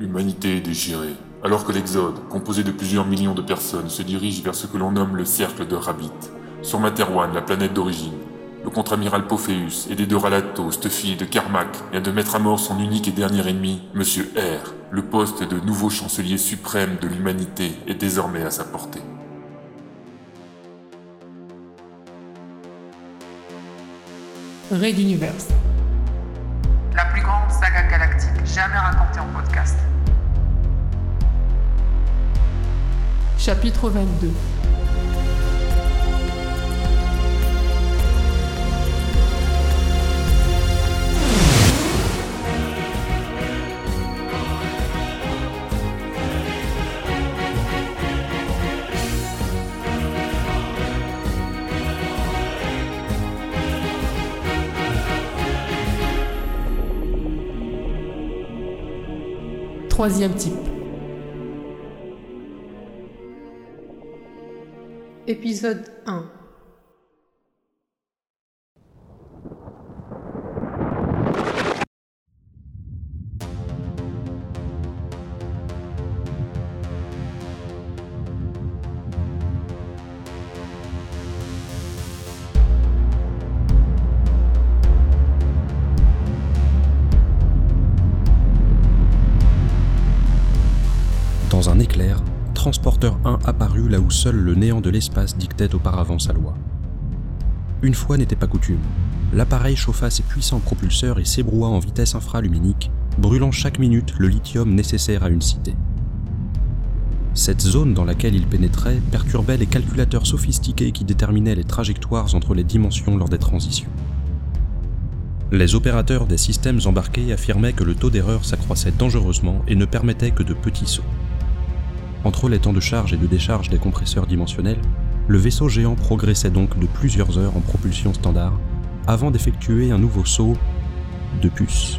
L'humanité est déchirée, alors que l'Exode, composé de plusieurs millions de personnes, se dirige vers ce que l'on nomme le cercle de Rabbit, sur Materwan, la planète d'origine. Le contre-amiral Pophéus, aidé de Ralato, Stuffy et de Carmack, vient de mettre à mort son unique et dernier ennemi, Monsieur R. Le poste de nouveau chancelier suprême de l'humanité est désormais à sa portée. Raid Universe. La plus grande saga galactique jamais racontée en podcast. Chapitre 22. Troisième type. Épisode 1. Où seul le néant de l'espace dictait auparavant sa loi. Une fois n'était pas coutume, l'appareil chauffa ses puissants propulseurs et s'ébroua en vitesse infraluminique, brûlant chaque minute le lithium nécessaire à une cité. Cette zone dans laquelle il pénétrait perturbait les calculateurs sophistiqués qui déterminaient les trajectoires entre les dimensions lors des transitions. Les opérateurs des systèmes embarqués affirmaient que le taux d'erreur s'accroissait dangereusement et ne permettait que de petits sauts. Entre les temps de charge et de décharge des compresseurs dimensionnels, le vaisseau géant progressait donc de plusieurs heures en propulsion standard avant d'effectuer un nouveau saut de puce.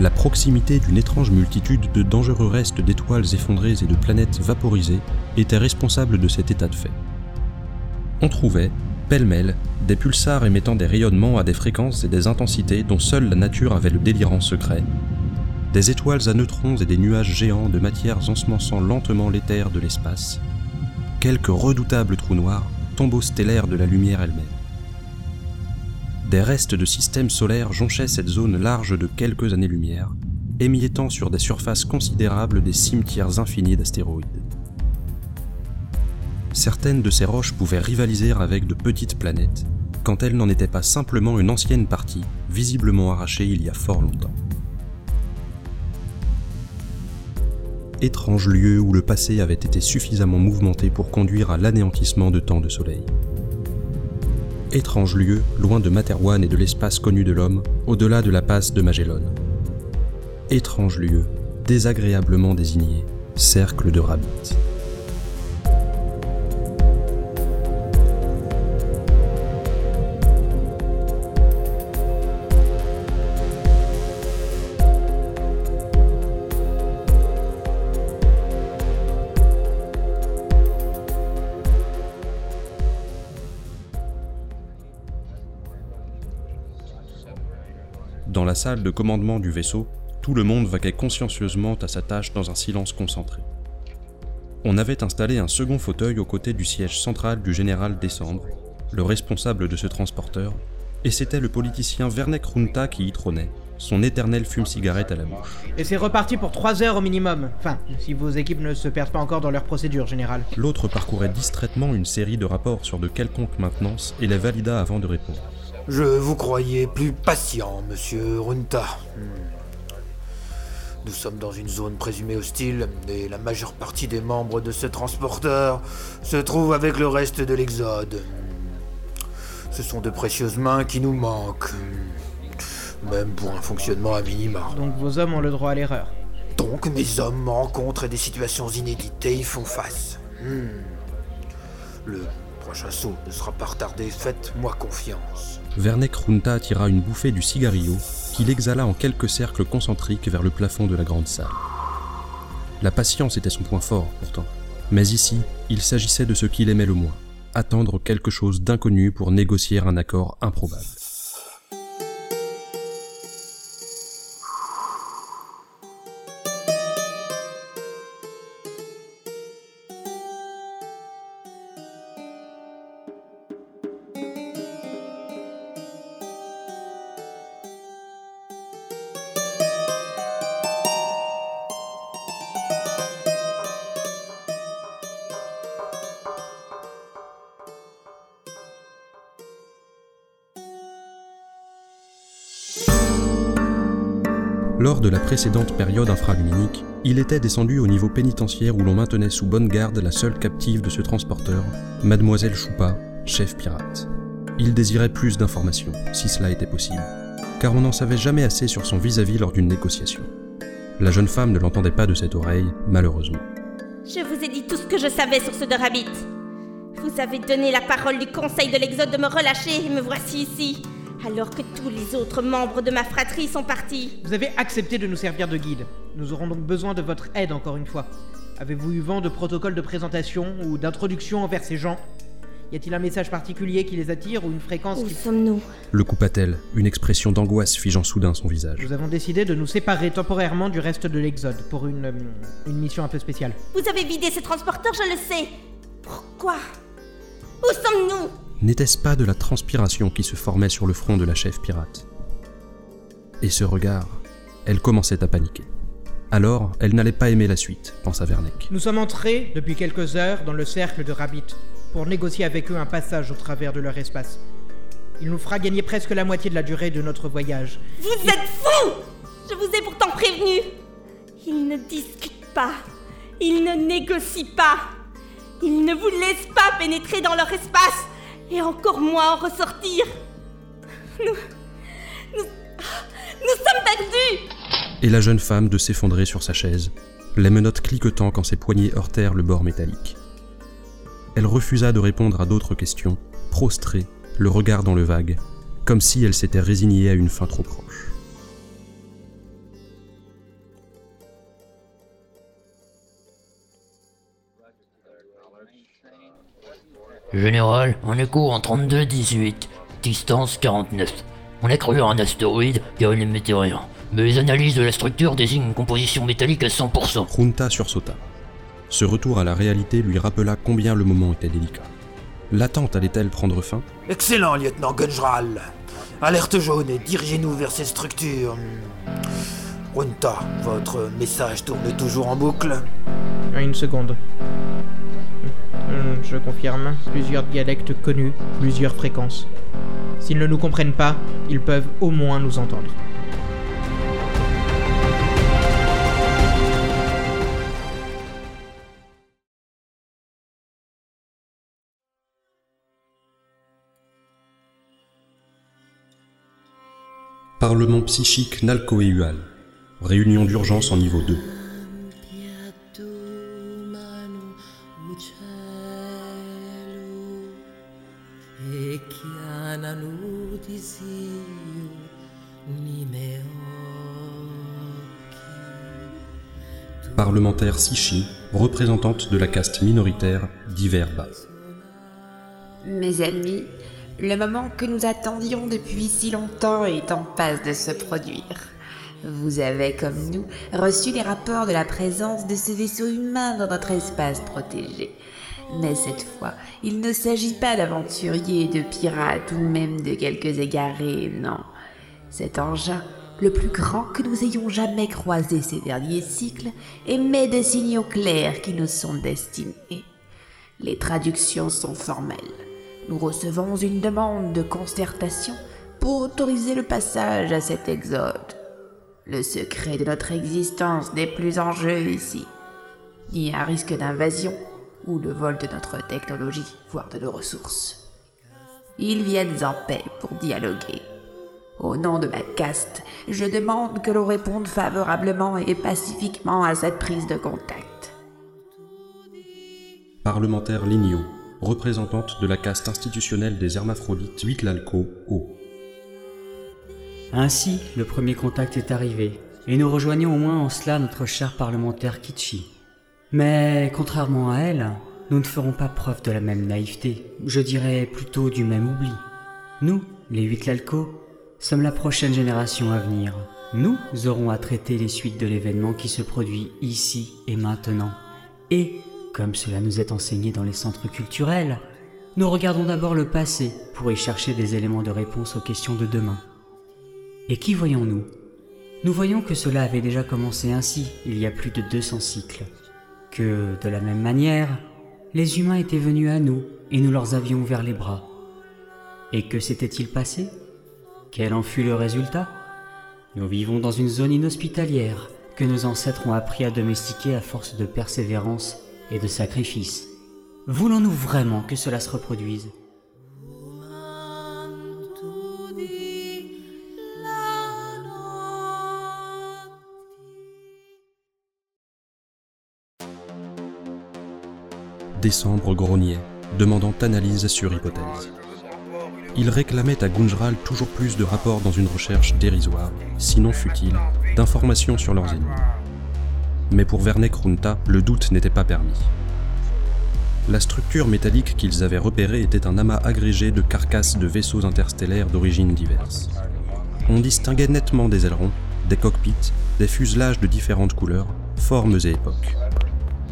La proximité d'une étrange multitude de dangereux restes d'étoiles effondrées et de planètes vaporisées était responsable de cet état de fait on trouvait, pêle-mêle, des pulsars émettant des rayonnements à des fréquences et des intensités dont seule la nature avait le délirant secret, des étoiles à neutrons et des nuages géants de matières ensemençant lentement l'éther de l'espace, quelques redoutables trous noirs, tombeaux stellaires de la lumière elle-même. Des restes de systèmes solaires jonchaient cette zone large de quelques années-lumière, émiettant sur des surfaces considérables des cimetières infinis d'astéroïdes. Certaines de ces roches pouvaient rivaliser avec de petites planètes, quand elles n'en étaient pas simplement une ancienne partie, visiblement arrachée il y a fort longtemps. Étrange lieu où le passé avait été suffisamment mouvementé pour conduire à l'anéantissement de tant de soleil. Étrange lieu, loin de Materwan et de l'espace connu de l'homme, au-delà de la passe de Magellan. Étrange lieu, désagréablement désigné, cercle de Rabbit. La salle de commandement du vaisseau, tout le monde vaquait consciencieusement à sa tâche dans un silence concentré. On avait installé un second fauteuil aux côtés du siège central du général Décembre, le responsable de ce transporteur, et c'était le politicien Werner Runta qui y trônait, son éternel fume-cigarette à la bouche. Et c'est reparti pour 3 heures au minimum. Enfin, si vos équipes ne se perdent pas encore dans leur procédure générale. L'autre parcourait distraitement une série de rapports sur de quelconques maintenances et les valida avant de répondre. Je vous croyais plus patient, monsieur Runta. Hmm. Nous sommes dans une zone présumée hostile et la majeure partie des membres de ce transporteur se trouve avec le reste de l'Exode. Hmm. Ce sont de précieuses mains qui nous manquent. Hmm. Même pour un fonctionnement à minima. Donc vos hommes ont le droit à l'erreur. Donc mes hommes rencontrent des situations inédites et y font face. Le prochain saut ne sera pas retardé, faites-moi confiance. Vernek Runta tira une bouffée du cigarillo qu'il exhala en quelques cercles concentriques vers le plafond de la grande salle. La patience était son point fort, pourtant. Mais ici, il s'agissait de ce qu'il aimait le moins, attendre quelque chose d'inconnu pour négocier un accord improbable. Lors de la précédente période infraluminique, il était descendu au niveau pénitentiaire où l'on maintenait sous bonne garde la seule captive de ce transporteur, Mademoiselle Choupa, chef pirate. Il désirait plus d'informations, si cela était possible, car on n'en savait jamais assez sur son vis-à-vis lors d'une négociation. La jeune femme ne l'entendait pas de cette oreille, malheureusement. Je vous ai dit tout ce que je savais sur ce de Rabbit. Vous avez donné la parole du Conseil de l'Exode de me relâcher et me voici ici, alors que tous les autres membres de ma fratrie sont partis. Vous avez accepté de nous servir de guide. Nous aurons donc besoin de votre aide encore une fois. Avez-vous eu vent de protocole de présentation ou d'introduction envers ces gens? Y a-t-il un message particulier qui les attire ou une fréquence Où qui... sommes-nous? Le coupa-t-elle, une expression d'angoisse figeant soudain son visage? Nous avons décidé de nous séparer temporairement du reste de l'Exode pour une, euh, une mission un peu spéciale. Vous avez vidé ce transporteur, je le sais. Pourquoi? Où sommes-nous? N'était-ce pas de la transpiration qui se formait sur le front de la chef pirate? Et ce regard, elle commençait à paniquer. Alors, elle n'allait pas aimer la suite, pensa Verneck. Nous sommes entrés, depuis quelques heures, dans le cercle de Rabbit pour négocier avec eux un passage au travers de leur espace. Il nous fera gagner presque la moitié de la durée de notre voyage. Vous êtes fous Je vous ai pourtant prévenu. Ils ne discutent pas. Ils ne négocient pas. Ils ne vous laissent pas pénétrer dans leur espace et encore moins en ressortir. Nous. Nous. Nous sommes perdus Et la jeune femme de s'effondrer sur sa chaise, les menottes cliquetant quand ses poignets heurtèrent le bord métallique. Elle refusa de répondre à d'autres questions, prostrée, le regard dans le vague, comme si elle s'était résignée à une fin trop proche. Général, on écho en 32-18, distance 49. On a cru à un astéroïde car il n'émettait rien. Mais les analyses de la structure désignent une composition métallique à 100%. Junta sursauta. Ce retour à la réalité lui rappela combien le moment était délicat. L'attente allait-elle prendre fin? Excellent, lieutenant Gunjral. Alerte jaune et dirigez-nous vers ces structures. Runta, votre message tourne toujours en boucle? Une seconde. Hum, Je confirme. Plusieurs dialectes connus, plusieurs fréquences. S'ils ne nous comprennent pas, ils peuvent au moins nous entendre. Parlement psychique Nalcoéual. Réunion d'urgence en niveau 2. Parlementaire Sichi, représentante de la caste minoritaire d'Iverba. Mes amis, le moment que nous attendions depuis si longtemps est en passe de se produire. Vous avez, comme nous, reçu les rapports de la présence de ce vaisseau humain dans notre espace protégé. Mais cette fois, il ne s'agit pas d'aventuriers, de pirates ou même de quelques égarés, non. Cet engin, le plus grand que nous ayons jamais croisé ces derniers cycles, émet des signaux clairs qui nous sont destinés. Les traductions sont formelles. Nous recevons une demande de concertation pour autoriser le passage à cet exode. Le secret de notre existence n'est plus en jeu ici, ni un risque d'invasion ou le vol de notre technologie, voire de nos ressources. Ils viennent en paix pour dialoguer. Au nom de ma caste, je demande que l'on réponde favorablement et pacifiquement à cette prise de contact. Parlementaire Lignot, représentante de la caste institutionnelle des hermaphrodites Huitlalco O. Ainsi, le premier contact est arrivé, et nous rejoignons au moins en cela notre cher parlementaire Kitchi. Mais contrairement à elle, nous ne ferons pas preuve de la même naïveté, je dirais plutôt du même oubli. Nous, les huit Lalco, sommes la prochaine génération à venir. Nous aurons à traiter les suites de l'événement qui se produit ici et maintenant. Et, comme cela nous est enseigné dans les centres culturels, nous regardons d'abord le passé pour y chercher des éléments de réponse aux questions de demain. Et qui voyons-nous? Nous voyons que cela avait déjà commencé ainsi il y a plus de 200 cycles. Que, de la même manière, les humains étaient venus à nous et nous leur avions ouvert les bras. Et que s'était-il passé? Quel en fut le résultat? Nous vivons dans une zone inhospitalière que nos ancêtres ont appris à domestiquer à force de persévérance et de sacrifice. Voulons-nous vraiment que cela se reproduise? Décembre grognait, demandant analyse sur hypothèse. Il réclamait à Gunjral toujours plus de rapports dans une recherche dérisoire, sinon futile, d'informations sur leurs ennemis. Mais pour Vernek Runta, le doute n'était pas permis. La structure métallique qu'ils avaient repérée était un amas agrégé de carcasses de vaisseaux interstellaires d'origines diverses. On distinguait nettement des ailerons, des cockpits, des fuselages de différentes couleurs, formes et époques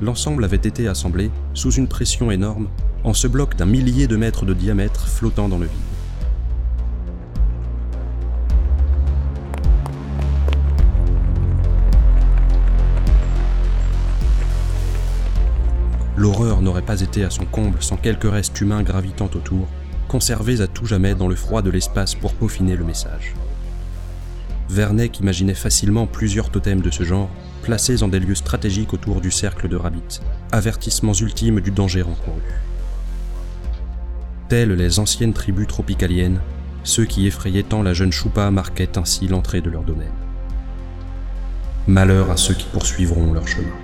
l'ensemble avait été assemblé, sous une pression énorme, en ce bloc d'un millier de mètres de diamètre flottant dans le vide. L'horreur n'aurait pas été à son comble sans quelques restes humains gravitant autour, conservés à tout jamais dans le froid de l'espace pour peaufiner le message. Verneck imaginait facilement plusieurs totems de ce genre, placés en des lieux stratégiques autour du cercle de Rabbit, avertissements ultimes du danger encouru. Tels les anciennes tribus tropicaliennes, ceux qui effrayaient tant la jeune Choupa marquaient ainsi l'entrée de leur domaine. Malheur à ceux qui poursuivront leur chemin.